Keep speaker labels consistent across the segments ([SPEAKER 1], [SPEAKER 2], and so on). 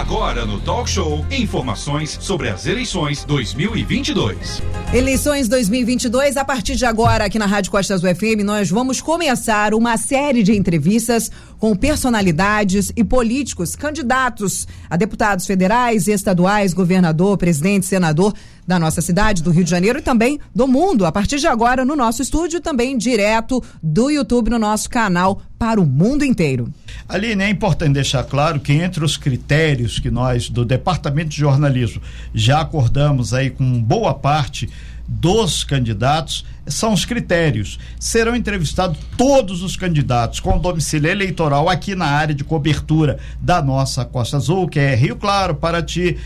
[SPEAKER 1] Agora no Talk Show, informações sobre as eleições 2022.
[SPEAKER 2] Eleições 2022, a partir de agora, aqui na Rádio Costas UFM, nós vamos começar uma série de entrevistas com personalidades e políticos candidatos a deputados federais, estaduais, governador, presidente, senador da nossa cidade, do Rio de Janeiro e também do mundo. A partir de agora, no nosso estúdio, também direto do YouTube no nosso canal para o mundo inteiro.
[SPEAKER 3] Aline, é importante deixar claro que entre os critérios que nós do Departamento de Jornalismo já acordamos aí com boa parte dos candidatos são os critérios. Serão entrevistados todos os candidatos com domicílio eleitoral aqui na área de cobertura da nossa Costa Azul, que é Rio Claro, Paraty,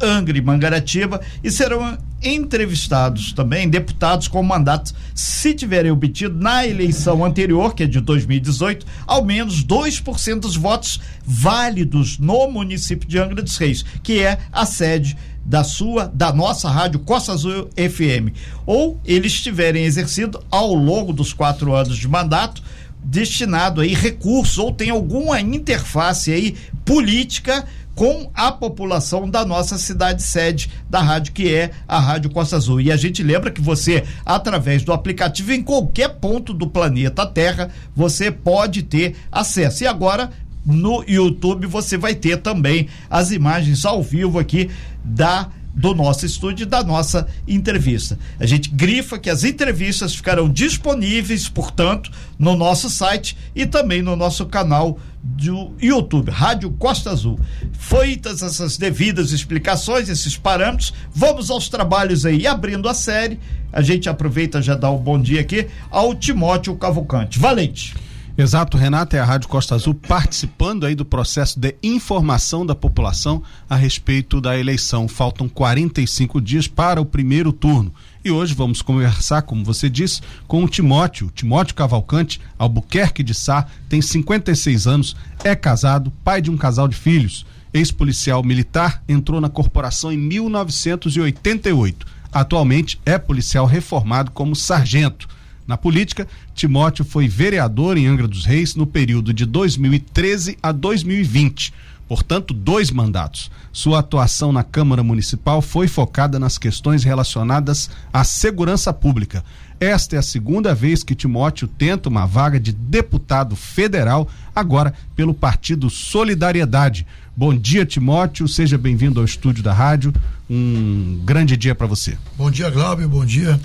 [SPEAKER 3] Angra e Mangaratiba e serão entrevistados também deputados com mandatos, se tiverem obtido na eleição anterior, que é de 2018, ao menos 2% dos votos válidos no município de Angra dos Reis, que é a sede da sua, da nossa rádio Costa Azul FM. Ou eles tiverem exercido ao longo dos quatro anos de mandato destinado aí recursos ou tem alguma interface aí política com a população da nossa cidade sede da rádio, que é a Rádio Costa Azul. E a gente lembra que você, através do aplicativo, em qualquer ponto do planeta Terra, você pode ter acesso. E agora, no YouTube, você vai ter também as imagens ao vivo aqui da do nosso estúdio e da nossa entrevista. A gente grifa que as entrevistas ficarão disponíveis, portanto, no nosso site e também no nosso canal do YouTube, Rádio Costa Azul. Feitas essas devidas explicações, esses parâmetros, vamos aos trabalhos aí. Abrindo a série, a gente aproveita já dá o um bom dia aqui ao Timóteo Cavalcante. Valente.
[SPEAKER 4] Exato, Renata, é a Rádio Costa Azul participando aí do processo de informação da população a respeito da eleição. Faltam 45 dias para o primeiro turno. E hoje vamos conversar, como você disse, com o Timóteo, Timóteo Cavalcante, Albuquerque de Sá, tem 56 anos, é casado, pai de um casal de filhos. Ex-policial militar, entrou na corporação em 1988. Atualmente é policial reformado como sargento na política, Timóteo foi vereador em Angra dos Reis no período de 2013 a 2020, portanto, dois mandatos. Sua atuação na Câmara Municipal foi focada nas questões relacionadas à segurança pública. Esta é a segunda vez que Timóteo tenta uma vaga de deputado federal, agora pelo Partido Solidariedade. Bom dia, Timóteo. Seja bem-vindo ao estúdio da rádio. Um grande dia para você.
[SPEAKER 5] Bom dia, Glauber. Bom dia,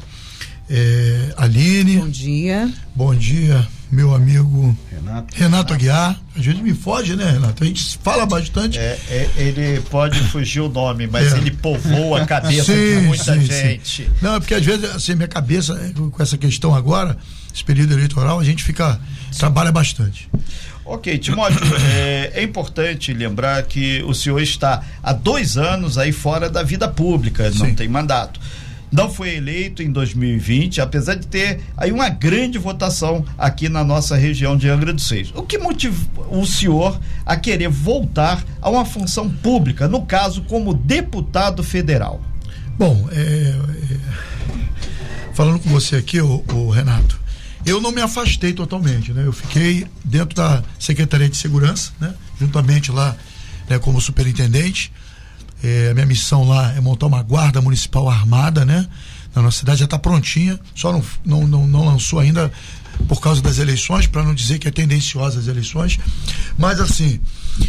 [SPEAKER 5] é, Aline.
[SPEAKER 2] Bom dia.
[SPEAKER 5] Bom dia, meu amigo Renato. Renato Aguiar. A gente me foge, né, Renato? A gente fala bastante.
[SPEAKER 3] É, é, ele pode fugir o nome, mas é. ele povoa a cabeça sim, de muita sim, gente. Sim.
[SPEAKER 5] Não, é porque às vezes, assim, minha cabeça, é, com essa questão agora, esse período eleitoral, a gente fica. trabalha bastante.
[SPEAKER 3] Ok, Timóteo, é, é, importante lembrar que o senhor está há dois anos aí fora da vida pública, não tem mandato não foi eleito em 2020, apesar de ter aí uma grande votação aqui na nossa região de Angra dos Reis. O que motivou o senhor a querer voltar a uma função pública, no caso como deputado federal?
[SPEAKER 5] Bom, é, é, falando com você aqui, o, o, Renato, eu não me afastei totalmente, né? Eu fiquei dentro da Secretaria de Segurança, né? Juntamente lá, né, como superintendente é, a minha missão lá é montar uma guarda municipal armada, né? Na nossa cidade já está prontinha, só não, não, não, não lançou ainda por causa das eleições, para não dizer que é tendenciosa as eleições. Mas assim,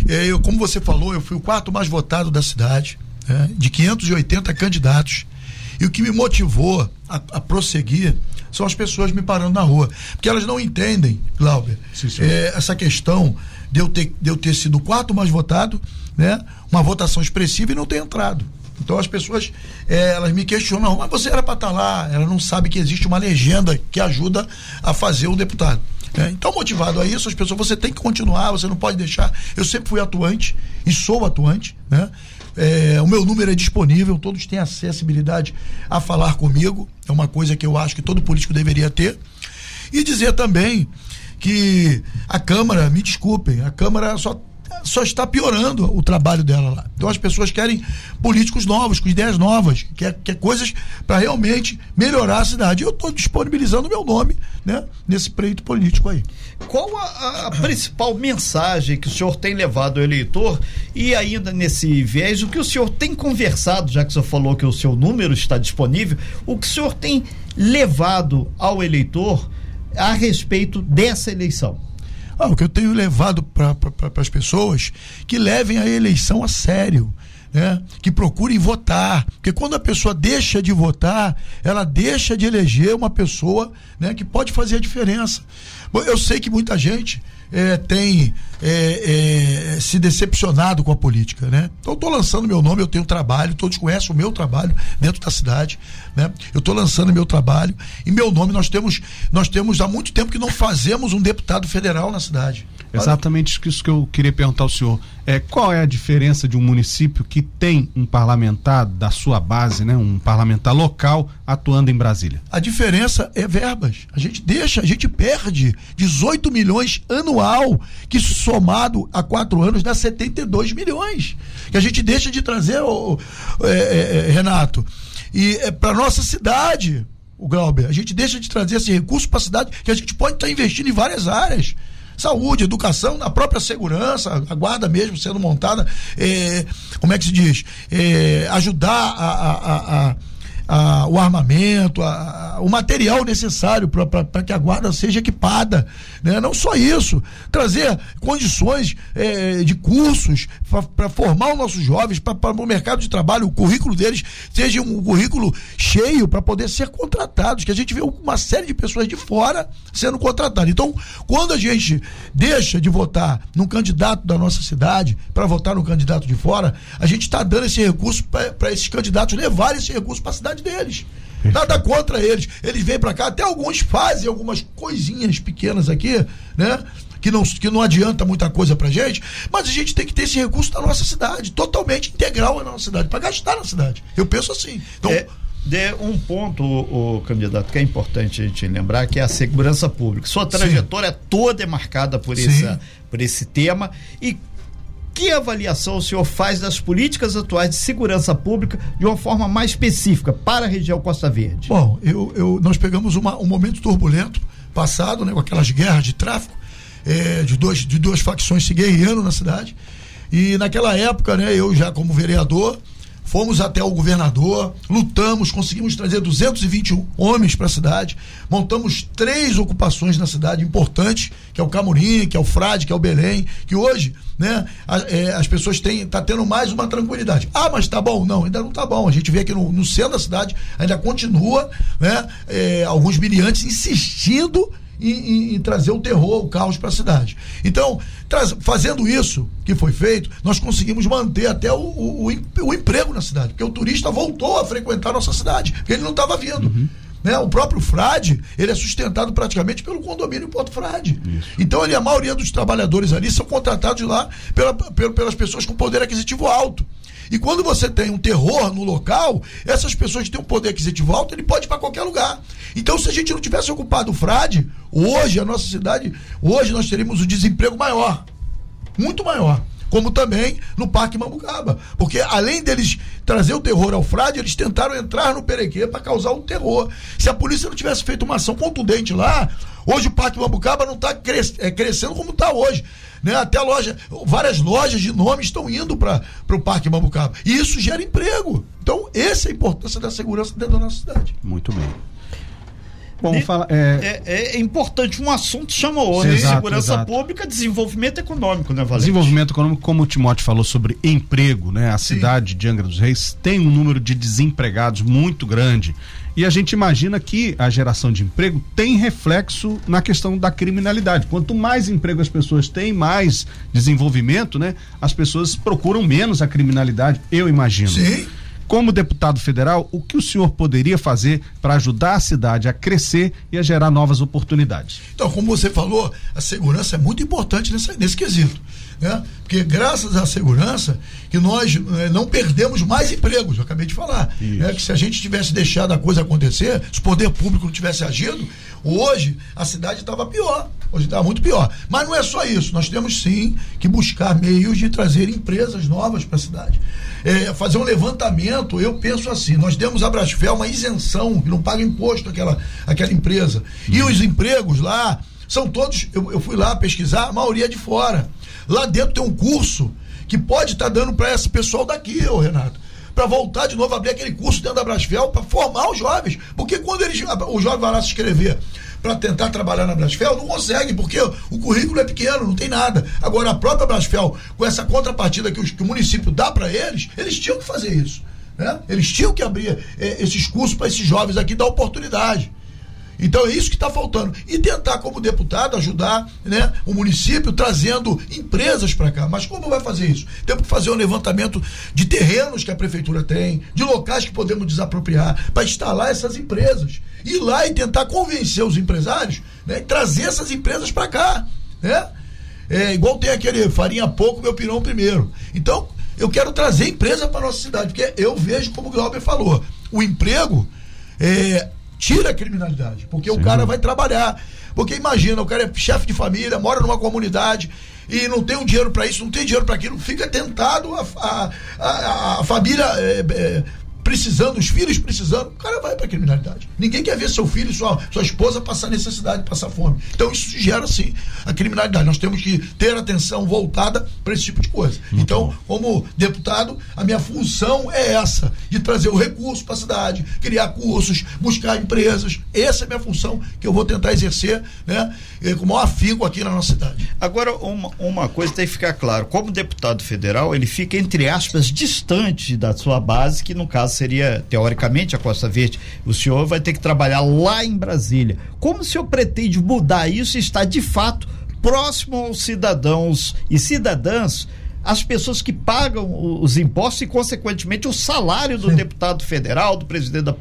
[SPEAKER 5] é, eu, como você falou, eu fui o quarto mais votado da cidade, né? de 580 candidatos. E o que me motivou a, a, prosseguir são as pessoas me parando na rua. Porque elas não entendem, Glauber, é, essa questão de eu, ter, de eu ter sido o quarto mais votado né, uma votação expressiva e não ter entrado. Então as pessoas é, elas me questionam, mas você era para estar tá lá, ela não sabe que existe uma legenda que ajuda a fazer o deputado. É, então, motivado a isso, as pessoas, você tem que continuar, você não pode deixar. Eu sempre fui atuante e sou atuante, né? É, o meu número é disponível, todos têm acessibilidade a falar comigo, é uma coisa que eu acho que todo político deveria ter. E dizer também que a Câmara, me desculpem, a Câmara só só está piorando o trabalho dela lá. Então as pessoas querem políticos novos, com ideias novas, quer, quer coisas para realmente melhorar a cidade. Eu estou disponibilizando meu nome né, nesse pleito político aí.
[SPEAKER 3] Qual a, a, principal mensagem que o senhor tem levado ao eleitor e ainda nesse viés, o que o senhor tem conversado, já que o senhor falou que o seu número está disponível, o que o senhor tem levado ao eleitor a respeito dessa eleição?
[SPEAKER 5] Ah, o que eu tenho levado para pra, as pessoas que levem a eleição a sério. Né? que procurem votar. Porque quando a pessoa deixa de votar, ela deixa de eleger uma pessoa né, que pode fazer a diferença. Eu sei que muita gente é, tem é, é, se decepcionado com a política, né? Então, eu estou lançando meu nome, eu tenho trabalho, todos conhecem o meu trabalho dentro da cidade, né? Eu estou lançando meu trabalho e meu nome nós temos, nós temos há muito tempo que não fazemos um deputado federal na cidade.
[SPEAKER 4] Exatamente isso que eu queria perguntar ao senhor. É, qual é a diferença de um município que tem um parlamentar da sua base, né, um parlamentar local atuando em Brasília?
[SPEAKER 5] A diferença é verbas. A gente deixa, a gente perde 18 milhões anual, que somado a quatro anos dá 72 milhões. Que a gente deixa de trazer, o é, é, Renato. E é para nossa cidade, o Glauber, a gente deixa de trazer esse recurso para a cidade que a gente pode estar tá investindo em várias áreas saúde, educação, na própria segurança, a guarda mesmo sendo montada, é, como é que se diz? É, ajudar a, a, a a, o armamento, a, a, o material necessário para que a guarda seja equipada. Né? Não só isso, trazer condições é, de cursos para formar os nossos jovens para o mercado de trabalho, o currículo deles seja um currículo cheio para poder ser contratados, que a gente vê uma série de pessoas de fora sendo contratadas. Então, quando a gente deixa de votar num candidato da nossa cidade para votar no candidato de fora, a gente está dando esse recurso para esses candidatos levarem esse recurso para a cidade deles. Nada contra eles. Eles vêm para cá, até alguns fazem algumas coisinhas pequenas aqui, né? Que não, que não adianta muita coisa pra gente, mas a gente tem que ter esse recurso na nossa cidade, totalmente integral na nossa cidade, para gastar na cidade. Eu penso assim. Então,
[SPEAKER 3] é, de um ponto, o, o, candidato, que é importante a gente lembrar, que é a segurança pública. Sua trajetória Sim. toda é marcada por, essa, por esse tema. E que avaliação o senhor faz das políticas atuais de segurança pública de uma forma mais específica para a região Costa Verde?
[SPEAKER 5] Bom, eu, eu nós pegamos uma, um momento turbulento passado, né, com aquelas guerras de tráfico é, de, dois, de duas facções se guerreando na cidade. E naquela época, né, eu já como vereador, Fomos até o governador, lutamos, conseguimos trazer 220 homens para a cidade, montamos três ocupações na cidade importantes, que é o Camurim, que é o Frade, que é o Belém, que hoje, né, a, é, as pessoas têm, tá tendo mais uma tranquilidade. Ah, mas tá bom? Não, ainda não tá bom. A gente vê aqui no, no centro da cidade, ainda continua, né, é, alguns miliantes insistindo em, em, em, trazer o terror, o caos para a cidade. Então, traz, fazendo isso que foi feito, nós conseguimos manter até o, o, o, emprego na cidade, porque o turista voltou a frequentar a nossa cidade, porque ele não estava vindo. Uhum. Né? O próprio Frade, ele é sustentado praticamente pelo condomínio Porto Frade. Isso. Então, ele, a maioria dos trabalhadores ali são contratados lá pela, pelas pessoas com poder aquisitivo alto. E quando você tem um terror no local, essas pessoas que têm um poder aquisitivo alto, ele pode ir para qualquer lugar. Então, se a gente não tivesse ocupado o Frade, hoje a nossa cidade, hoje nós teríamos um desemprego maior. Muito maior como também no Parque Mambucaba. Porque além deles trazer o terror ao Frade, eles tentaram entrar no Perequê para causar um terror. Se a polícia não tivesse feito uma ação contundente lá, hoje o Parque Mambucaba não está cres é, crescendo como está hoje. Né? Até loja, várias lojas de nome estão indo para o Parque Mambucaba. E isso gera emprego. Então, essa é a importância da segurança dentro da nossa cidade.
[SPEAKER 4] Muito bem.
[SPEAKER 3] Bom, de, fala, é... É, é... importante, um assunto chama outro. Exato, Segurança exato. pública, desenvolvimento econômico, né, Valente?
[SPEAKER 4] Desenvolvimento econômico, como o Timóteo falou sobre emprego, né? A Sim. cidade de Angra dos Reis tem um número de desempregados muito grande. E a gente imagina que a geração de emprego tem reflexo na questão da criminalidade. Quanto mais emprego as pessoas têm, mais desenvolvimento, né? As pessoas procuram menos a criminalidade, eu imagino.
[SPEAKER 5] Sim.
[SPEAKER 4] Como deputado federal, o que o senhor poderia fazer para ajudar a cidade a crescer e a gerar novas oportunidades?
[SPEAKER 5] Então, como você falou, a segurança é muito importante nesse, quesito. Né? Porque graças à segurança que nós eh, não perdemos mais empregos, eu acabei de falar. Né? Que se a gente tivesse deixado a coisa acontecer, se o poder público não tivesse agido, hoje a cidade estava pior. Hoje está muito pior. Mas não é só isso. Nós temos sim que buscar meios de trazer empresas novas para a cidade. É, fazer um levantamento, eu penso assim, nós demos a Brasfel uma isenção, que não paga imposto aquela, aquela empresa. E os empregos lá são todos, eu, eu fui lá pesquisar, a maioria é de fora. Lá dentro tem um curso que pode estar tá dando para esse pessoal daqui, ô Renato para voltar de novo a abrir aquele curso dentro da Brasfel para formar os jovens. Porque quando eles, o jovem vai lá se inscrever para tentar trabalhar na Brasfel, não consegue, porque o currículo é pequeno, não tem nada. Agora, a própria Brasfel, com essa contrapartida que, os, que o município dá para eles, eles tinham que fazer isso. Né? Eles tinham que abrir é, esses cursos para esses jovens aqui, dar oportunidade. Então é isso que está faltando. E tentar, como deputado, ajudar né, o município trazendo empresas para cá. Mas como vai fazer isso? Temos que fazer um levantamento de terrenos que a prefeitura tem, de locais que podemos desapropriar, para instalar essas empresas. Ir lá e tentar convencer os empresários né, trazer essas empresas para cá. Né? É, igual tem aquele farinha pouco, meu pirão primeiro. Então, eu quero trazer empresa para nossa cidade, porque eu vejo, como o Glauber falou, o emprego é, tira a criminalidade, porque Sim. o cara vai trabalhar. Porque imagina, o cara é chefe de família, mora numa comunidade e não tem um dinheiro para isso, não tem dinheiro para aquilo, fica tentado a, a, a, a família é, é, precisando, os filhos precisando, o cara vai para criminalidade. Ninguém quer ver seu filho, sua, sua esposa passar necessidade, passar fome. Então isso gera sim a criminalidade. Nós temos que ter atenção voltada para esse tipo de coisa. Muito então, bom. como deputado, a minha função é essa, de trazer o recurso para a cidade, criar cursos, buscar empresas. Essa é a minha função que eu vou tentar exercer, né, com o maior afinco aqui na nossa cidade.
[SPEAKER 3] Agora, uma, uma coisa tem que ficar claro, como deputado federal, ele fica entre aspas distante da sua base, que no caso seria, teoricamente, a Costa Verde, o senhor vai ter que trabalhar lá em Brasília. Como o senhor pretende mudar isso e estar de fato próximo aos cidadãos e cidadãs? as pessoas que pagam os impostos e, consequentemente, o salário do Sim. deputado federal, do presidente da,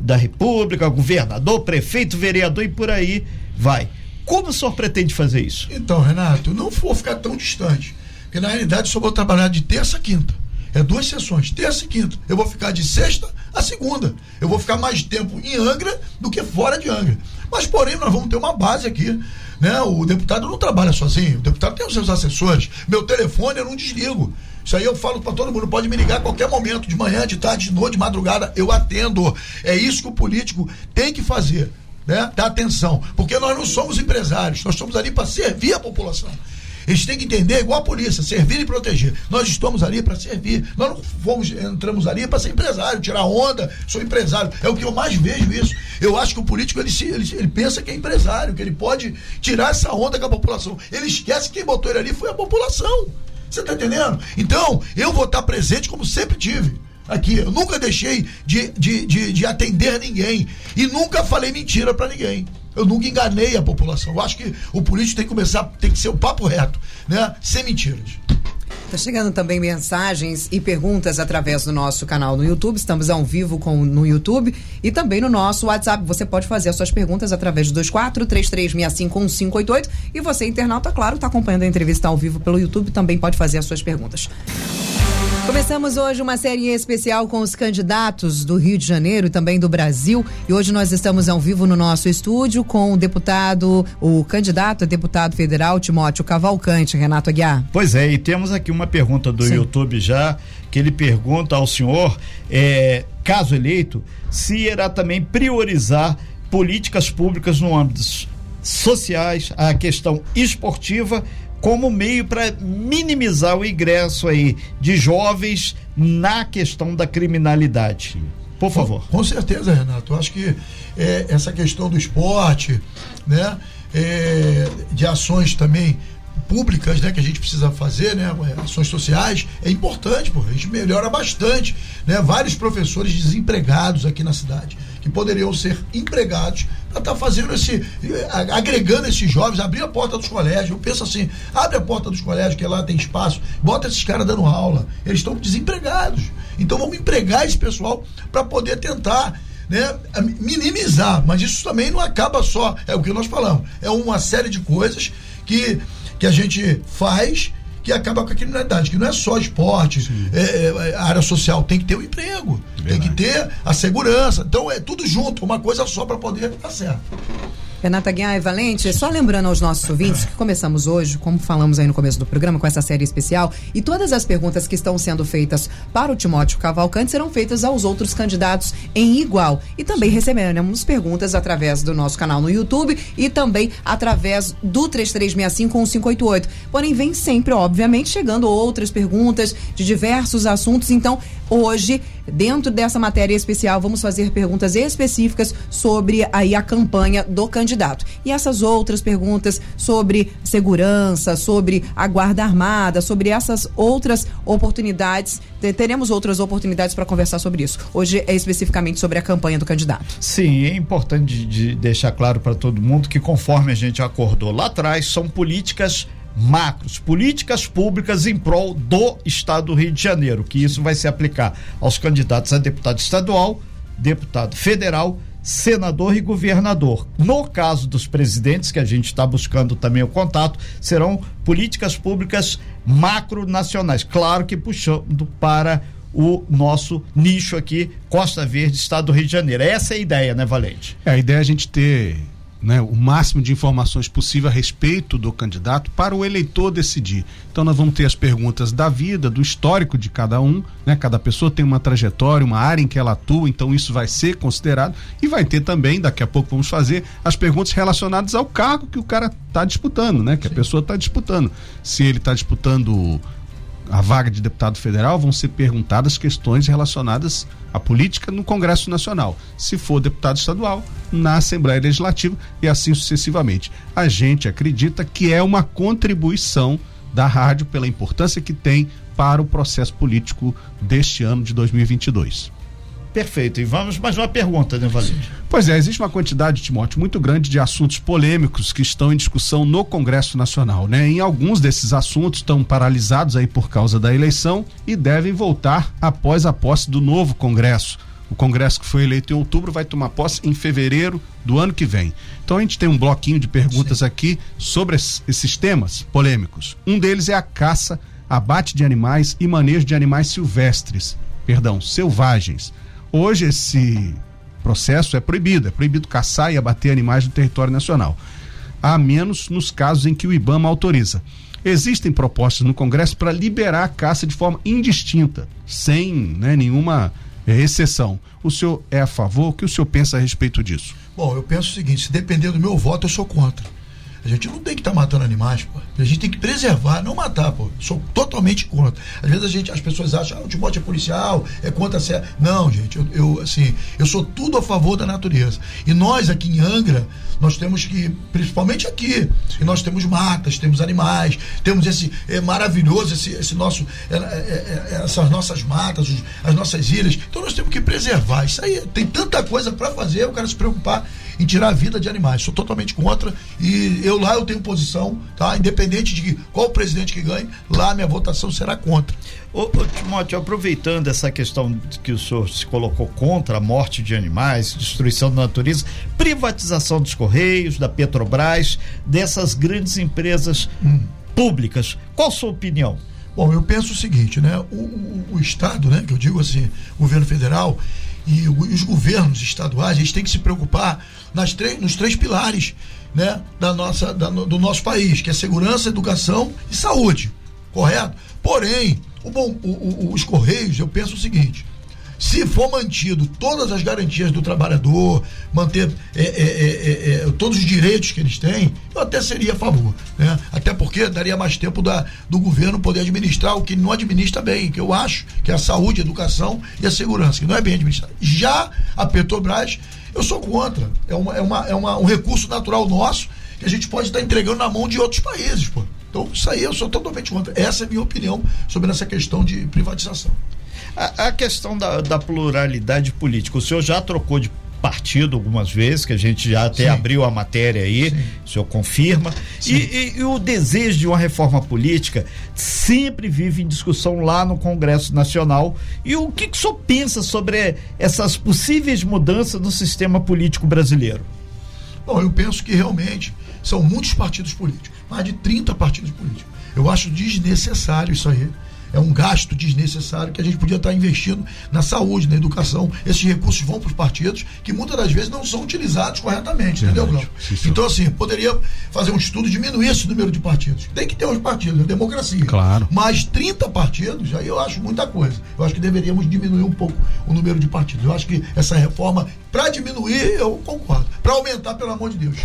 [SPEAKER 3] da República, governador, prefeito, vereador e por aí vai. Como o senhor pretende fazer isso?
[SPEAKER 5] Então, Renato, não vou ficar tão distante. Porque, na realidade, só vou trabalhar de terça a quinta. É duas sessões, terça e quinta. Eu vou ficar de sexta a segunda. Eu vou ficar mais tempo em Angra do que fora de Angra. Mas, porém, nós vamos ter uma base aqui. Né? O deputado não trabalha sozinho, o deputado tem os seus assessores. Meu telefone eu não desligo. Isso aí eu falo para todo mundo, pode me ligar a qualquer momento, de manhã, de tarde, de noite, de madrugada, eu atendo. É isso que o político tem que fazer. Né? Dar atenção. Porque nós não somos empresários, nós estamos ali para servir a população. Eles têm que entender, igual a polícia, servir e proteger. Nós estamos ali para servir. Nós não fomos, entramos ali para ser empresário, tirar onda, sou empresário. É o que eu mais vejo isso. Eu acho que o político ele, ele, ele pensa que é empresário, que ele pode tirar essa onda com a população. Ele esquece que quem botou ele ali foi a população. Você está entendendo? Então, eu vou estar presente como sempre tive aqui. Eu nunca deixei de, de, de, de atender ninguém. E nunca falei mentira para ninguém. Eu nunca enganei a população. Eu acho que o político tem que começar, tem que ser o papo reto, né? Sem mentiras.
[SPEAKER 2] Tá chegando também mensagens e perguntas através do nosso canal no YouTube. Estamos ao vivo com, no YouTube e também no nosso WhatsApp. Você pode fazer as suas perguntas através do 2433651588 e você, internauta, claro, está acompanhando a entrevista ao vivo pelo YouTube, também pode fazer as suas perguntas. Começamos hoje uma série especial com os candidatos do Rio de Janeiro e também do Brasil. E hoje nós estamos ao vivo no nosso estúdio com o deputado, o candidato a deputado federal Timóteo Cavalcante, Renato Aguiar.
[SPEAKER 3] Pois é, e temos aqui uma pergunta do Sim. YouTube já, que ele pergunta ao senhor, é, caso eleito, se irá também priorizar políticas públicas no âmbito sociais, a questão esportiva como meio para minimizar o ingresso aí de jovens na questão da criminalidade. Por favor.
[SPEAKER 5] Com, com certeza, Renato. Eu acho que é, essa questão do esporte, né, é, de ações também públicas, né, que a gente precisa fazer, né, ações sociais, é importante, pô, a gente melhora bastante, né, vários professores desempregados aqui na cidade que poderiam ser empregados para estar tá fazendo esse, agregando esses jovens, abrir a porta dos colégios. Eu penso assim, abre a porta dos colégios, que lá tem espaço, bota esses caras dando aula. Eles estão desempregados. Então vamos empregar esse pessoal para poder tentar né, minimizar. Mas isso também não acaba só, é o que nós falamos. É uma série de coisas que, que a gente faz que acaba com a criminalidade, que não é só esporte, é, é, a área social, tem que ter o um emprego, Verdade. tem que ter a segurança. Então é tudo junto, uma coisa só para poder estar certo.
[SPEAKER 2] Renata Guiar e Valente, só lembrando aos nossos ouvintes que começamos hoje, como falamos aí no começo do programa, com essa série especial, e todas as perguntas que estão sendo feitas para o Timóteo Cavalcante serão feitas aos outros candidatos em igual. E também receberemos perguntas através do nosso canal no YouTube e também através do 33651588. Porém, vem sempre, obviamente, chegando outras perguntas de diversos assuntos. Então, hoje, dentro dessa matéria especial, vamos fazer perguntas específicas sobre aí a campanha do candidato. E essas outras perguntas sobre segurança, sobre a guarda armada, sobre essas outras oportunidades, teremos outras oportunidades para conversar sobre isso. Hoje é especificamente sobre a campanha do candidato.
[SPEAKER 3] Sim, é importante de deixar claro para todo mundo que conforme a gente acordou lá atrás, são políticas macros, políticas públicas em prol do Estado do Rio de Janeiro, que isso vai se aplicar aos candidatos a deputado estadual, deputado federal, senador e governador. No caso dos presidentes, que a gente está buscando também o contato, serão políticas públicas macronacionais. Claro que puxando para o nosso nicho aqui, Costa Verde, Estado do Rio de Janeiro. Essa é a ideia, né, Valente?
[SPEAKER 4] É, a ideia é a gente ter né, o máximo de informações possível a respeito do candidato para o eleitor decidir. Então nós vamos ter as perguntas da vida, do histórico de cada um, né? Cada pessoa tem uma trajetória, uma área em que ela atua, então isso vai ser considerado e vai ter também, daqui a pouco vamos fazer as perguntas relacionadas ao cargo que o cara está disputando, né? Que Sim. a pessoa está disputando. Se ele está disputando a vaga de deputado federal, vão ser perguntadas questões relacionadas à política no Congresso Nacional. Se for deputado estadual, na Assembleia Legislativa e assim sucessivamente. A gente acredita que é uma contribuição da rádio pela importância que tem para o processo político deste ano de 2022.
[SPEAKER 3] Perfeito. E vamos mais uma pergunta, né, Valente?
[SPEAKER 4] Pois é, existe uma quantidade, Timóteo, muito grande de assuntos polêmicos que estão em discussão no Congresso Nacional, né? Em alguns desses assuntos estão paralisados aí por causa da eleição e devem voltar após a posse do novo Congresso. O Congresso que foi eleito em outubro vai tomar posse em fevereiro do ano que vem. Então a gente tem um bloquinho de perguntas Sim. aqui sobre esses temas polêmicos. Um deles é a caça, abate de animais e manejo de animais silvestres, perdão, selvagens. Hoje esse processo é proibido, é proibido caçar e abater animais no território nacional, a menos nos casos em que o IBAMA autoriza. Existem propostas no Congresso para liberar a caça de forma indistinta, sem né, nenhuma é, exceção. O senhor é a favor? O que o senhor pensa a respeito disso?
[SPEAKER 5] Bom, eu penso o seguinte: se depender do meu voto, eu sou contra. A gente não tem que estar tá matando animais, pô. A gente tem que preservar, não matar, pô. Sou totalmente contra. Às vezes a gente, as pessoas acham, ah, o Timóteo é policial, é contra a Não, gente, eu, eu, assim, eu sou tudo a favor da natureza. E nós aqui em Angra, nós temos que, principalmente aqui, e nós temos matas, temos animais, temos esse é maravilhoso, esse, esse nosso, é, é, é, é essas nossas matas, as nossas ilhas. Então nós temos que preservar. Isso aí tem tanta coisa para fazer, o cara se preocupar em tirar a vida de animais. Sou totalmente contra e eu lá eu tenho posição, tá? Independente de qual presidente que ganhe, lá minha votação será contra.
[SPEAKER 3] Ô, ô Timóteo, aproveitando essa questão que o senhor se colocou contra a morte de animais, destruição da natureza, privatização dos Correios, da Petrobras, dessas grandes empresas hum. públicas, qual a sua opinião?
[SPEAKER 5] Bom, eu penso o seguinte, né? O, o, o Estado, né? Que eu digo assim, o governo federal, e os governos estaduais eles têm que se preocupar nas três, nos três pilares né, da nossa, da, do nosso país, que é segurança, educação e saúde. Correto? Porém, o bom, o, os Correios, eu penso o seguinte: se for mantido todas as garantias do trabalhador, manter é, é, é, é, todos os direitos que eles têm, eu até seria a favor. Né? Até porque daria mais tempo da, do governo poder administrar o que não administra bem, que eu acho que é a saúde, a educação e a segurança, que não é bem administrado. Já a Petrobras, eu sou contra. É, uma, é, uma, é uma, um recurso natural nosso que a gente pode estar entregando na mão de outros países. Pô. Então, isso aí eu sou totalmente contra. Essa é a minha opinião sobre essa questão de privatização.
[SPEAKER 3] A, a questão da, da, pluralidade política, o senhor já trocou de partido algumas vezes, que a gente já até Sim. abriu a matéria aí, Sim. o senhor confirma. E, e, e, o desejo de uma reforma política sempre vive em discussão lá no Congresso Nacional. E o que, que o senhor pensa sobre essas possíveis mudanças no sistema político brasileiro?
[SPEAKER 5] Bom, eu penso que realmente são muitos partidos políticos, mais de 30 partidos políticos. Eu acho desnecessário isso aí é um gasto desnecessário que a gente podia estar investindo na saúde, na educação. Esses recursos vão para os partidos que muitas das vezes não são utilizados corretamente, entendeu, Glauco? Então, assim, poderia fazer um estudo, diminuir esse número de partidos. Tem que ter os partidos, é democracia.
[SPEAKER 4] Claro.
[SPEAKER 5] Mas 30 partidos, aí eu acho muita coisa. Eu acho que deveríamos diminuir um pouco o número de partidos. Eu acho que essa reforma, para diminuir, eu concordo. Para aumentar, pelo amor de Deus.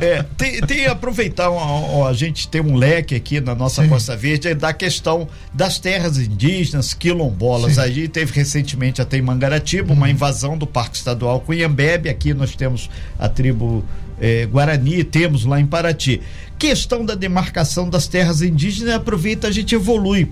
[SPEAKER 3] É, é, tem, tem aproveitar, a gente tem um leque aqui na nossa Sim. Costa Verde é da questão das terras indígenas, quilombolas. Sim. A gente teve recentemente até em Mangaratiba uma invasão do Parque Estadual Cunhambebe. Aqui nós temos a tribo é, Guarani, temos lá em Paraty. Questão da demarcação das terras indígenas, aproveita, a gente evolui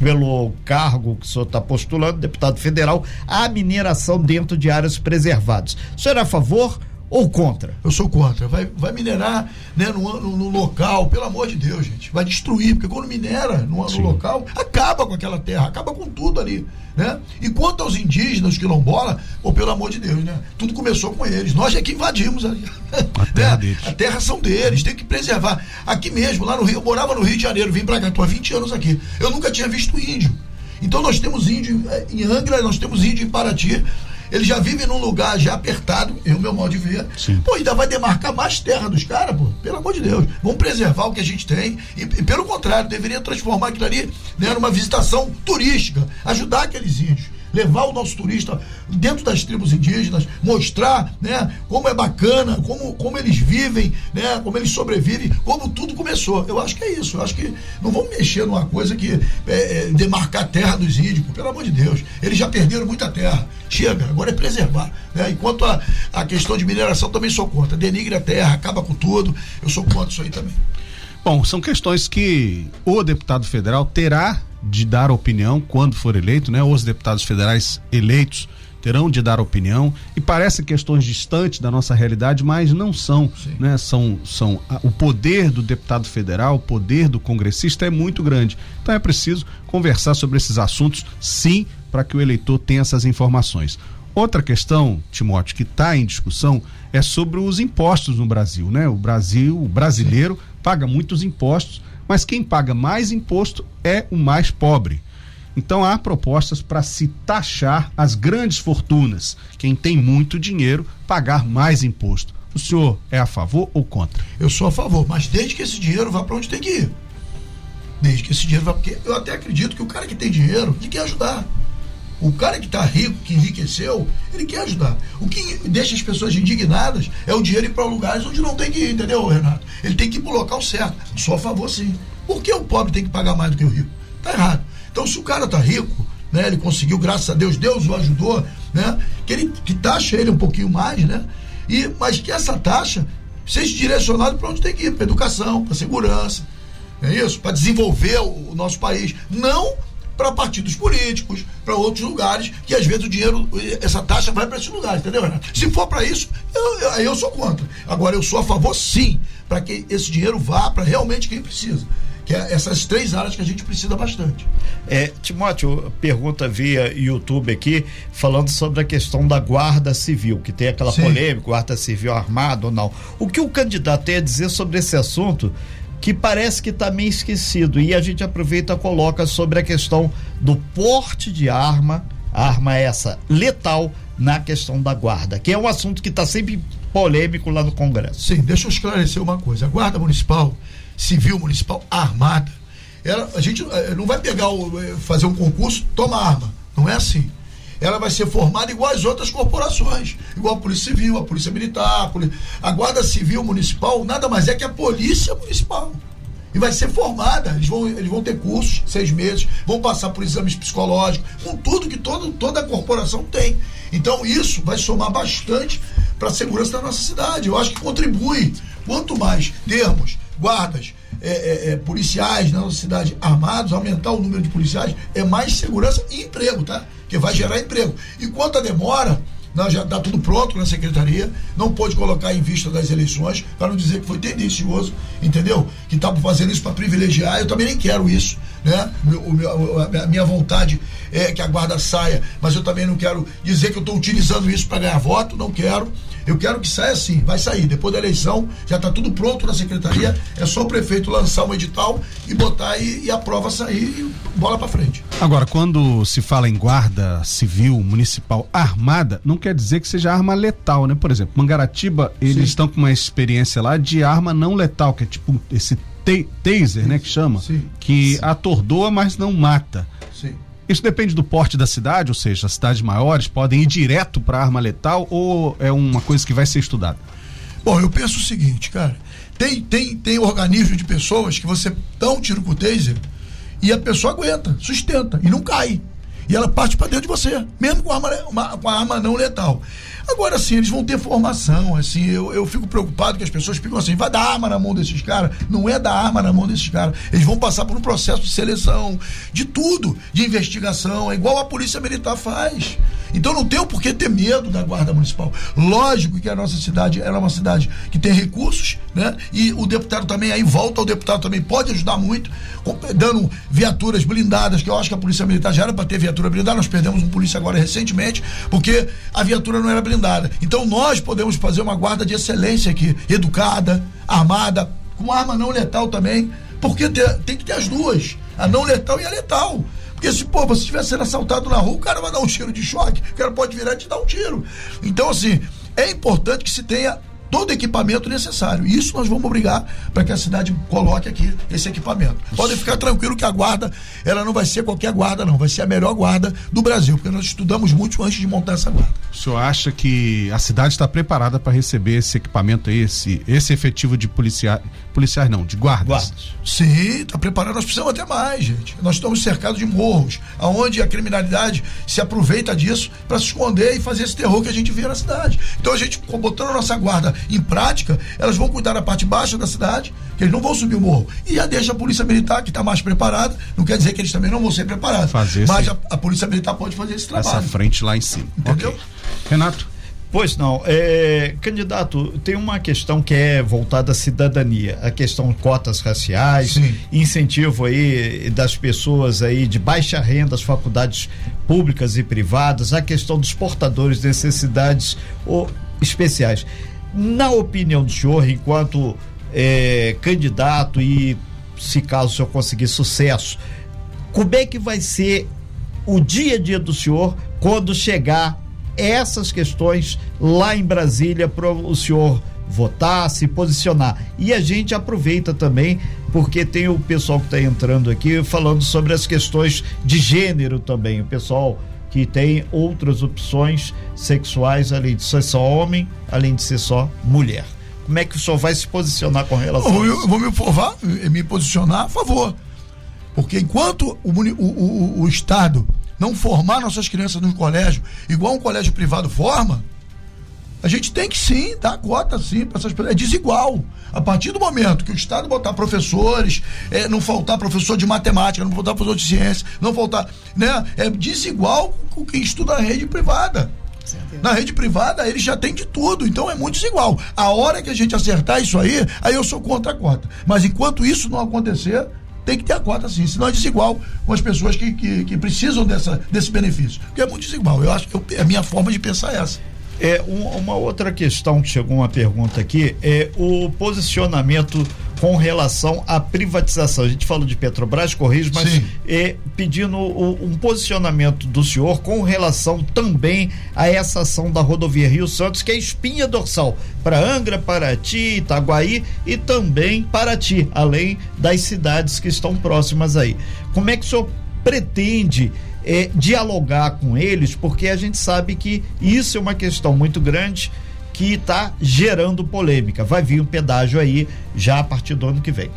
[SPEAKER 3] pelo cargo que o senhor está postulando, deputado federal, a mineração dentro de áreas preservadas. O senhor é a favor? Ou contra?
[SPEAKER 5] Eu sou contra. Vai, vai minerar né, no, no, no, local, pelo amor de Deus, gente. Vai destruir, porque quando minera no, no, local, acaba com aquela terra, acaba com tudo ali. Né? E quanto aos indígenas, quilombola, ou pelo amor de Deus, né? Tudo começou com eles. Nós é que invadimos ali. A terra, né? a terra são deles, tem que preservar. Aqui mesmo, lá no Rio, eu morava no Rio de Janeiro, vim pra cá, estou há 20 anos aqui. Eu nunca tinha visto índio. Então nós temos índio eh, em Angra, nós temos índio em Paraty ele já vive num lugar já apertado, é o meu modo de ver. Sim. Pô, ainda vai demarcar mais terra dos caras, pô. Pelo amor de Deus. Vamos preservar o que a gente tem. E, e pelo contrário, deveria transformar aquilo ali né, numa visitação turística. Ajudar aqueles índios levar o nosso turista dentro das tribos indígenas, mostrar né, como é bacana, como, como eles vivem, né, como eles sobrevivem, como tudo começou. Eu acho que é isso. Eu acho que não vamos mexer numa coisa que é, é, demarcar a terra dos índios, pelo amor de Deus. Eles já perderam muita terra. Chega, agora é preservar. Né? Enquanto a, a questão de mineração também sou contra. Denigre a terra, acaba com tudo. Eu sou contra isso aí também.
[SPEAKER 4] Bom, são questões que o deputado federal terá de dar opinião quando for eleito, né? Os deputados federais eleitos terão de dar opinião e parecem questões distantes da nossa realidade, mas não são, Sim. né? São, são a, o poder do deputado federal, o poder do congressista é muito grande. Então é preciso conversar sobre esses assuntos, sim, para que o eleitor tenha essas informações. Outra questão, Timóteo, que está em discussão é sobre os impostos no Brasil, né? O Brasil, o brasileiro, paga muitos impostos mas quem paga mais imposto é o mais pobre. Então há propostas para se taxar as grandes fortunas, quem tem muito dinheiro pagar mais imposto. O senhor é a favor ou contra?
[SPEAKER 5] Eu sou a favor, mas desde que esse dinheiro vá para onde tem que ir. Desde que esse dinheiro vá, porque eu até acredito que o cara que tem dinheiro, ele quer ajudar. O cara que está rico, que enriqueceu, ele quer ajudar. O que deixa as pessoas indignadas é o dinheiro ir para lugares onde não tem que ir, entendeu, Renato? Ele tem que ir para o local certo. Só a favor, sim. Por que o pobre tem que pagar mais do que o rico? Está errado. Então, se o cara está rico, né, ele conseguiu, graças a Deus, Deus o ajudou, né, que ele que taxa ele um pouquinho mais, né? E, mas que essa taxa seja direcionada para onde tem que ir, para educação, para segurança, é isso? Para desenvolver o, o nosso país. Não para partidos políticos, para outros lugares, que às vezes o dinheiro, essa taxa vai para esses lugares, entendeu, Renato? Se for para isso, eu, eu, eu sou contra. Agora, eu sou a favor, sim, para que esse dinheiro vá para realmente quem precisa que é essas três áreas que a gente precisa bastante.
[SPEAKER 3] É, Timóteo, pergunta via YouTube aqui, falando sobre a questão da guarda civil, que tem aquela Sim. polêmica, guarda civil armado ou não. O que o candidato tem a dizer sobre esse assunto? Que parece que está meio esquecido. E a gente aproveita e coloca sobre a questão do porte de arma, arma essa letal, na questão da guarda, que é um assunto que está sempre polêmico lá no Congresso.
[SPEAKER 5] Sim, deixa eu esclarecer uma coisa. A Guarda Municipal, Civil Municipal, armada, ela, a gente eh, não vai pegar o, eh, fazer um concurso, toma arma. Não é assim ela vai ser formada igual as outras corporações, igual a Polícia Civil, a Polícia Militar, a, a Guarda Civil Municipal, nada mais é que a Polícia Municipal. E vai ser formada, eles vão, eles vão ter cursos, seis meses, vão passar por exames psicológicos, com tudo que todo, toda a corporação tem. Então isso vai somar bastante para a segurança da nossa cidade. Eu acho que contribui. Quanto mais termos guardas, é, é, é, policiais na nossa cidade armados, aumentar o número de policiais, é mais segurança e emprego, tá? Que vai gerar emprego. E quanto à demora, já está tudo pronto na secretaria, não pôde colocar em vista das eleições, para não dizer que foi tendencioso, entendeu? Que está fazendo isso para privilegiar, eu também nem quero isso. Né? O meu, a minha vontade é que a guarda saia, mas eu também não quero dizer que eu estou utilizando isso para ganhar voto, não quero. Eu quero que saia sim, vai sair. Depois da eleição, já está tudo pronto na secretaria. É só o prefeito lançar um edital e botar e, e a prova sair e bola para frente.
[SPEAKER 4] Agora, quando se fala em guarda civil municipal armada, não quer dizer que seja arma letal, né? Por exemplo, Mangaratiba, eles sim. estão com uma experiência lá de arma não letal, que é tipo esse taser, né, que chama, Sim. que Sim. atordoa, mas não mata. Sim. Isso depende do porte da cidade, ou seja, as cidades maiores podem ir direto para arma letal ou é uma coisa que vai ser estudada?
[SPEAKER 5] Bom, eu penso o seguinte, cara. Tem, tem, tem organismo de pessoas que você dá um tiro com o taser e a pessoa aguenta, sustenta e não cai. E ela parte para dentro de você, mesmo com arma, uma, com a arma não letal. Agora sim, eles vão ter formação, assim, eu, eu fico preocupado que as pessoas ficam assim, vai dar arma na mão desses caras. Não é dar arma na mão desses caras. Eles vão passar por um processo de seleção, de tudo, de investigação, é igual a polícia militar faz. Então não tem o porquê ter medo da guarda municipal. Lógico que a nossa cidade é uma cidade que tem recursos, né? E o deputado também aí volta, o deputado também pode ajudar muito, dando viaturas blindadas, que eu acho que a polícia militar já era para ter viatura blindada. Nós perdemos um polícia agora recentemente, porque a viatura não era blindada. Então nós podemos fazer uma guarda de excelência aqui, educada, armada, com arma não letal também, porque tem que ter as duas, a não letal e a letal. Porque se, pô, você estiver sendo assaltado na rua, o cara vai dar um tiro de choque, o cara pode virar e te dar um tiro. Então, assim, é importante que se tenha todo o equipamento necessário. Isso nós vamos obrigar para que a cidade coloque aqui esse equipamento. Podem ficar tranquilo que a guarda, ela não vai ser qualquer guarda, não. Vai ser a melhor guarda do Brasil, porque nós estudamos muito antes de montar essa guarda.
[SPEAKER 4] O senhor acha que a cidade está preparada para receber esse equipamento, esse, esse efetivo de policiais, policiais não, de guardas? guardas.
[SPEAKER 5] Sim, está preparado. Nós precisamos até mais, gente. Nós estamos cercados de morros, aonde a criminalidade se aproveita disso para se esconder e fazer esse terror que a gente vê na cidade. Então a gente, botando a nossa guarda em prática, elas vão cuidar da parte baixa da cidade, que eles não vão subir o morro. E a deixa a Polícia Militar, que está mais preparada, não quer dizer que eles também não vão ser preparados. Fazer mas a, a, Polícia Militar pode fazer esse trabalho.
[SPEAKER 4] Essa frente lá em cima. Entendeu? Okay. Renato?
[SPEAKER 3] Pois não. É, candidato, tem uma questão que é voltada à cidadania, a questão de cotas raciais, Sim. incentivo aí das pessoas aí de baixa renda, as faculdades públicas e privadas, a questão dos portadores de necessidades ou, especiais. Na opinião do senhor, enquanto é, candidato e se caso o senhor conseguir sucesso, como é que vai ser o dia a dia do senhor quando chegar essas questões lá em Brasília para o senhor votar, se posicionar. E a gente aproveita também, porque tem o pessoal que está entrando aqui falando sobre as questões de gênero também. O pessoal que tem outras opções sexuais, além de ser só homem, além de ser só mulher. Como é que o senhor vai se posicionar com relação
[SPEAKER 5] eu, a isso? Eu vou me, provar, me posicionar a favor. Porque enquanto o, o, o, o Estado não formar nossas crianças no colégio, igual um colégio privado forma, a gente tem que sim dar cota sim para essas pessoas. É desigual. A partir do momento que o Estado botar professores, é, não faltar professor de matemática, não faltar professor de ciência, não faltar. Né, é desigual com quem estuda na rede privada. Na rede privada, ele já tem de tudo, então é muito desigual. A hora que a gente acertar isso aí, aí eu sou contra a cota. Mas enquanto isso não acontecer, tem que ter a cota sim, senão é desigual com as pessoas que, que, que precisam dessa, desse benefício. Porque é muito desigual. Eu acho que é a minha forma de pensar é essa.
[SPEAKER 3] É, um, uma outra questão que chegou uma pergunta aqui é o posicionamento com relação à privatização. A gente falou de Petrobras, Correios, mas é, pedindo o, um posicionamento do senhor com relação também a essa ação da rodovia Rio Santos, que é espinha dorsal para Angra, Paraty, Itaguaí e também Paraty, além das cidades que estão próximas aí. Como é que o senhor pretende é, dialogar com eles, porque a gente sabe que isso é uma questão muito grande que está gerando polêmica. Vai vir um pedágio aí já a partir do ano que vem.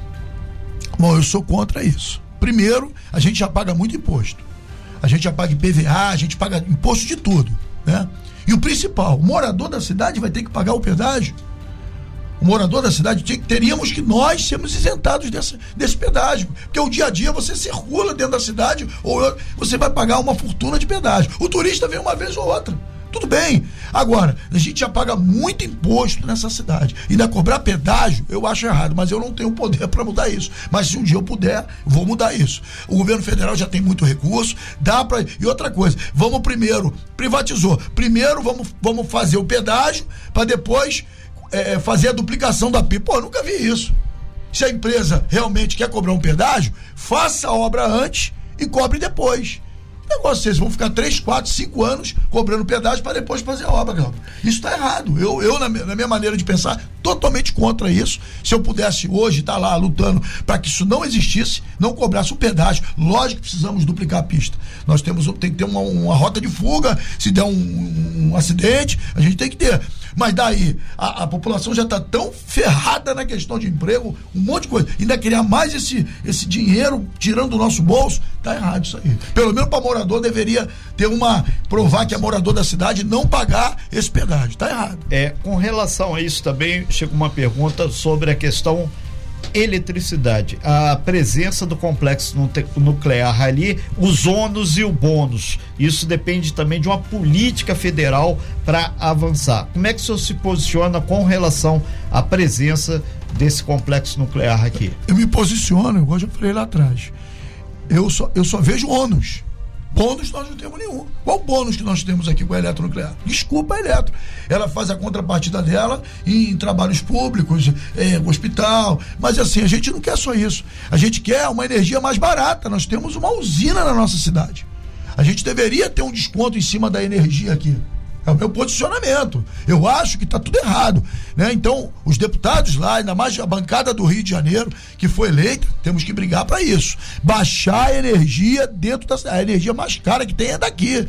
[SPEAKER 5] Bom, eu sou contra isso. Primeiro, a gente já paga muito imposto. A gente já paga IPVA, a gente paga imposto de tudo, né? E o principal, o morador da cidade vai ter que pagar o pedágio morador da cidade, teríamos que nós sermos isentados desse, desse pedágio. Porque o dia a dia você circula dentro da cidade ou você vai pagar uma fortuna de pedágio. O turista vem uma vez ou outra. Tudo bem. Agora, a gente já paga muito imposto nessa cidade. Ainda cobrar pedágio, eu acho errado, mas eu não tenho poder para mudar isso. Mas se um dia eu puder, vou mudar isso. O governo federal já tem muito recurso, dá para. E outra coisa, vamos primeiro, privatizou. Primeiro vamos, vamos fazer o pedágio para depois é, fazer a duplicação da PIB. Pô, nunca vi isso. Se a empresa realmente quer cobrar um pedágio, faça a obra antes e cobre depois. Negócio, vocês vão ficar 3, 4, 5 anos cobrando pedágio para depois fazer a obra. Isso está errado. Eu, eu na, minha, na, minha maneira de pensar, totalmente contra isso. Se eu pudesse hoje estar tá lá lutando para que isso não existisse, não cobrasse o pedágio, lógico que precisamos duplicar a pista. Nós temos tem que ter uma, uma rota de fuga, se der um, um acidente, a gente tem que ter. Mas daí a, a população já está tão ferrada na questão de emprego, um monte de coisa. Ainda criar mais esse, esse dinheiro tirando do nosso bolso, tá errado isso aí. Pelo menos para morador deveria ter uma. provar que é morador da cidade não pagar esse pedágio. Tá errado.
[SPEAKER 3] É, com relação a isso também, chega uma pergunta sobre a questão eletricidade, a presença do complexo nuclear ali, os ônus e o bônus. Isso depende também de uma política federal para avançar. Como é que o senhor se posiciona com relação à presença desse complexo nuclear aqui?
[SPEAKER 5] Eu me posiciono, igual eu falei lá atrás. Eu só, eu só vejo ônus. Bônus nós não temos nenhum. Qual bônus que nós temos aqui com a eletronuclear? Desculpa a Eletro. Ela faz a contrapartida dela em trabalhos públicos, é, hospital. Mas assim, a gente não quer só isso. A gente quer uma energia mais barata. Nós temos uma usina na nossa cidade. A gente deveria ter um desconto em cima da energia aqui. É o meu posicionamento. Eu acho que está tudo errado. Né? Então, os deputados lá, ainda mais a bancada do Rio de Janeiro, que foi eleita, temos que brigar para isso. Baixar a energia dentro da cidade. A energia mais cara que tem é daqui.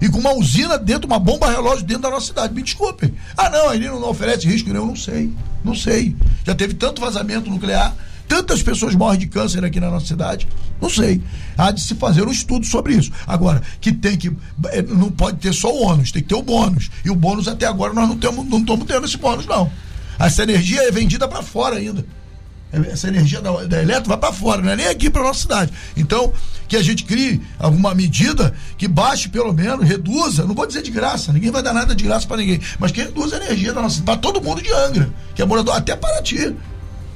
[SPEAKER 5] E com uma usina dentro, uma bomba relógio dentro da nossa cidade. Me desculpem. Ah, não, ele não oferece risco nenhum. Não sei. Não sei. Já teve tanto vazamento nuclear tantas pessoas morrem de câncer aqui na nossa cidade? Não sei. Há de se fazer um estudo sobre isso. Agora, que tem que. Eh, não pode ter só o ônus, tem que ter o bônus. E o bônus até agora nós não temos, não estamos tendo esse bônus, não. Essa energia é vendida para fora ainda. Essa energia da, da Eletro vai para fora, não é nem aqui para nossa cidade. Então, que a gente crie alguma medida que baixe pelo menos, reduza, não vou dizer de graça, ninguém vai dar nada de graça para ninguém, mas que reduza a energia da nossa para todo mundo de Angra, que é morador até para ti.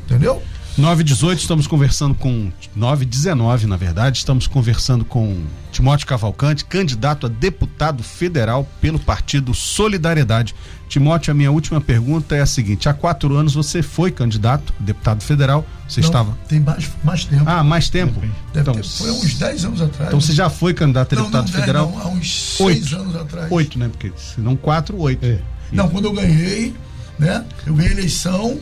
[SPEAKER 5] Entendeu?
[SPEAKER 4] 918 estamos conversando com 919, na verdade, estamos conversando com Timóteo Cavalcante, candidato a deputado federal pelo Partido Solidariedade. Timóteo, a minha última pergunta é a seguinte: há quatro anos você foi candidato, deputado federal. Você Não, estava.
[SPEAKER 5] Tem mais, mais tempo.
[SPEAKER 4] Ah, mais tempo?
[SPEAKER 5] Deve então, ter, foi uns 10 anos atrás.
[SPEAKER 4] Então você já foi candidato a deputado não, não, federal?
[SPEAKER 5] Não, há uns 6 anos atrás.
[SPEAKER 4] Oito, né? Porque se não quatro, oito. É.
[SPEAKER 5] Não, quando eu ganhei, né? Eu ganhei eleição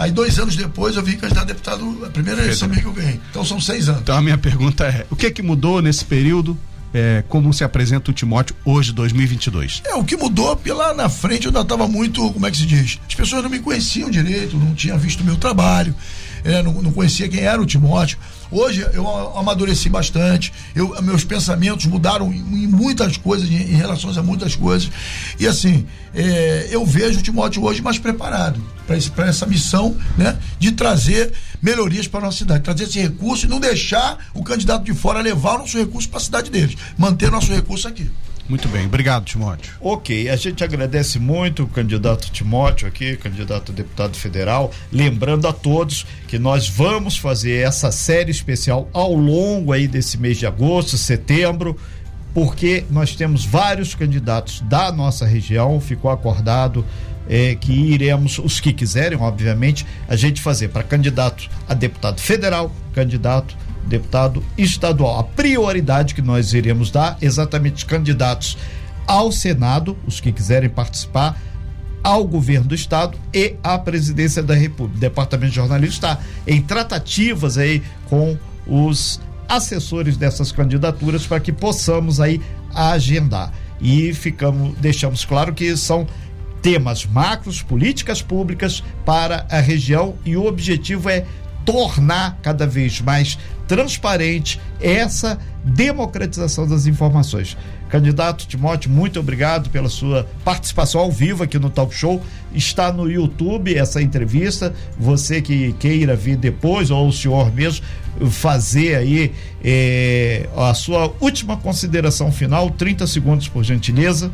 [SPEAKER 5] Aí, dois anos depois, eu vim candidato a deputado, a primeira eleição que eu ganhei. Então, são seis anos.
[SPEAKER 4] Então, a minha pergunta é: o que é que mudou nesse período? É, como se apresenta o Timóteo hoje, 2022?
[SPEAKER 5] É, o que mudou, porque lá na frente eu ainda estava muito, como é que se diz? As pessoas não me conheciam direito, não tinham visto o meu trabalho, é, não, não conhecia quem era o Timóteo. Hoje eu amadureci bastante, eu, meus pensamentos mudaram em, muitas coisas, em, em relação a muitas coisas. E assim, é, eu vejo o Timóteo hoje mais preparado para essa missão né, de trazer melhorias para a nossa cidade, trazer esse recurso e não deixar o candidato de fora levar o nosso recurso para a cidade deles, manter nosso recurso aqui.
[SPEAKER 4] Muito bem, obrigado, Timóteo.
[SPEAKER 3] Ok, a gente agradece muito o candidato Timóteo aqui, candidato a deputado federal. Lembrando a todos que nós vamos fazer essa série especial ao longo aí desse mês de agosto, setembro, porque nós temos vários candidatos da nossa região, ficou acordado. É, que iremos, os que quiserem, obviamente, a gente fazer para candidato a deputado federal, candidato deputado estadual. A prioridade que nós iremos dar, exatamente os candidatos ao Senado, os que quiserem participar, ao governo do estado e à presidência da República. O Departamento de Jornalismo está em tratativas aí com os assessores dessas candidaturas para que possamos aí agendar. E ficamos, deixamos claro que são temas macros, políticas públicas para a região e o objetivo é tornar cada vez mais transparente essa democratização das informações. Candidato Timóteo, muito obrigado pela sua participação ao vivo aqui no Talk Show. Está no YouTube essa entrevista. Você que queira vir depois, ou o senhor mesmo, fazer aí eh, a sua última consideração final, 30 segundos, por gentileza.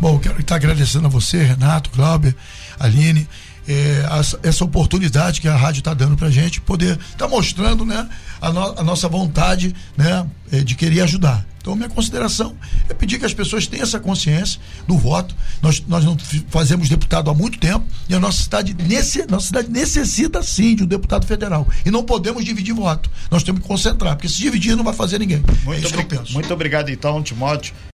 [SPEAKER 5] Bom, quero estar agradecendo a você, Renato, Glauber, Aline, é, essa oportunidade que a rádio está dando para a gente poder estar tá mostrando né, a, no, a, nossa vontade né, é, de querer ajudar. Então, minha consideração é pedir que as pessoas tenham essa consciência do voto. Nós, nós não fazemos deputado há muito tempo e a nossa cidade, nesse, nossa cidade necessita sim de um deputado federal. E não podemos dividir voto. Nós temos que concentrar, porque se dividir não vai fazer ninguém.
[SPEAKER 3] Muito, é muito obrigado, então, Timóteo.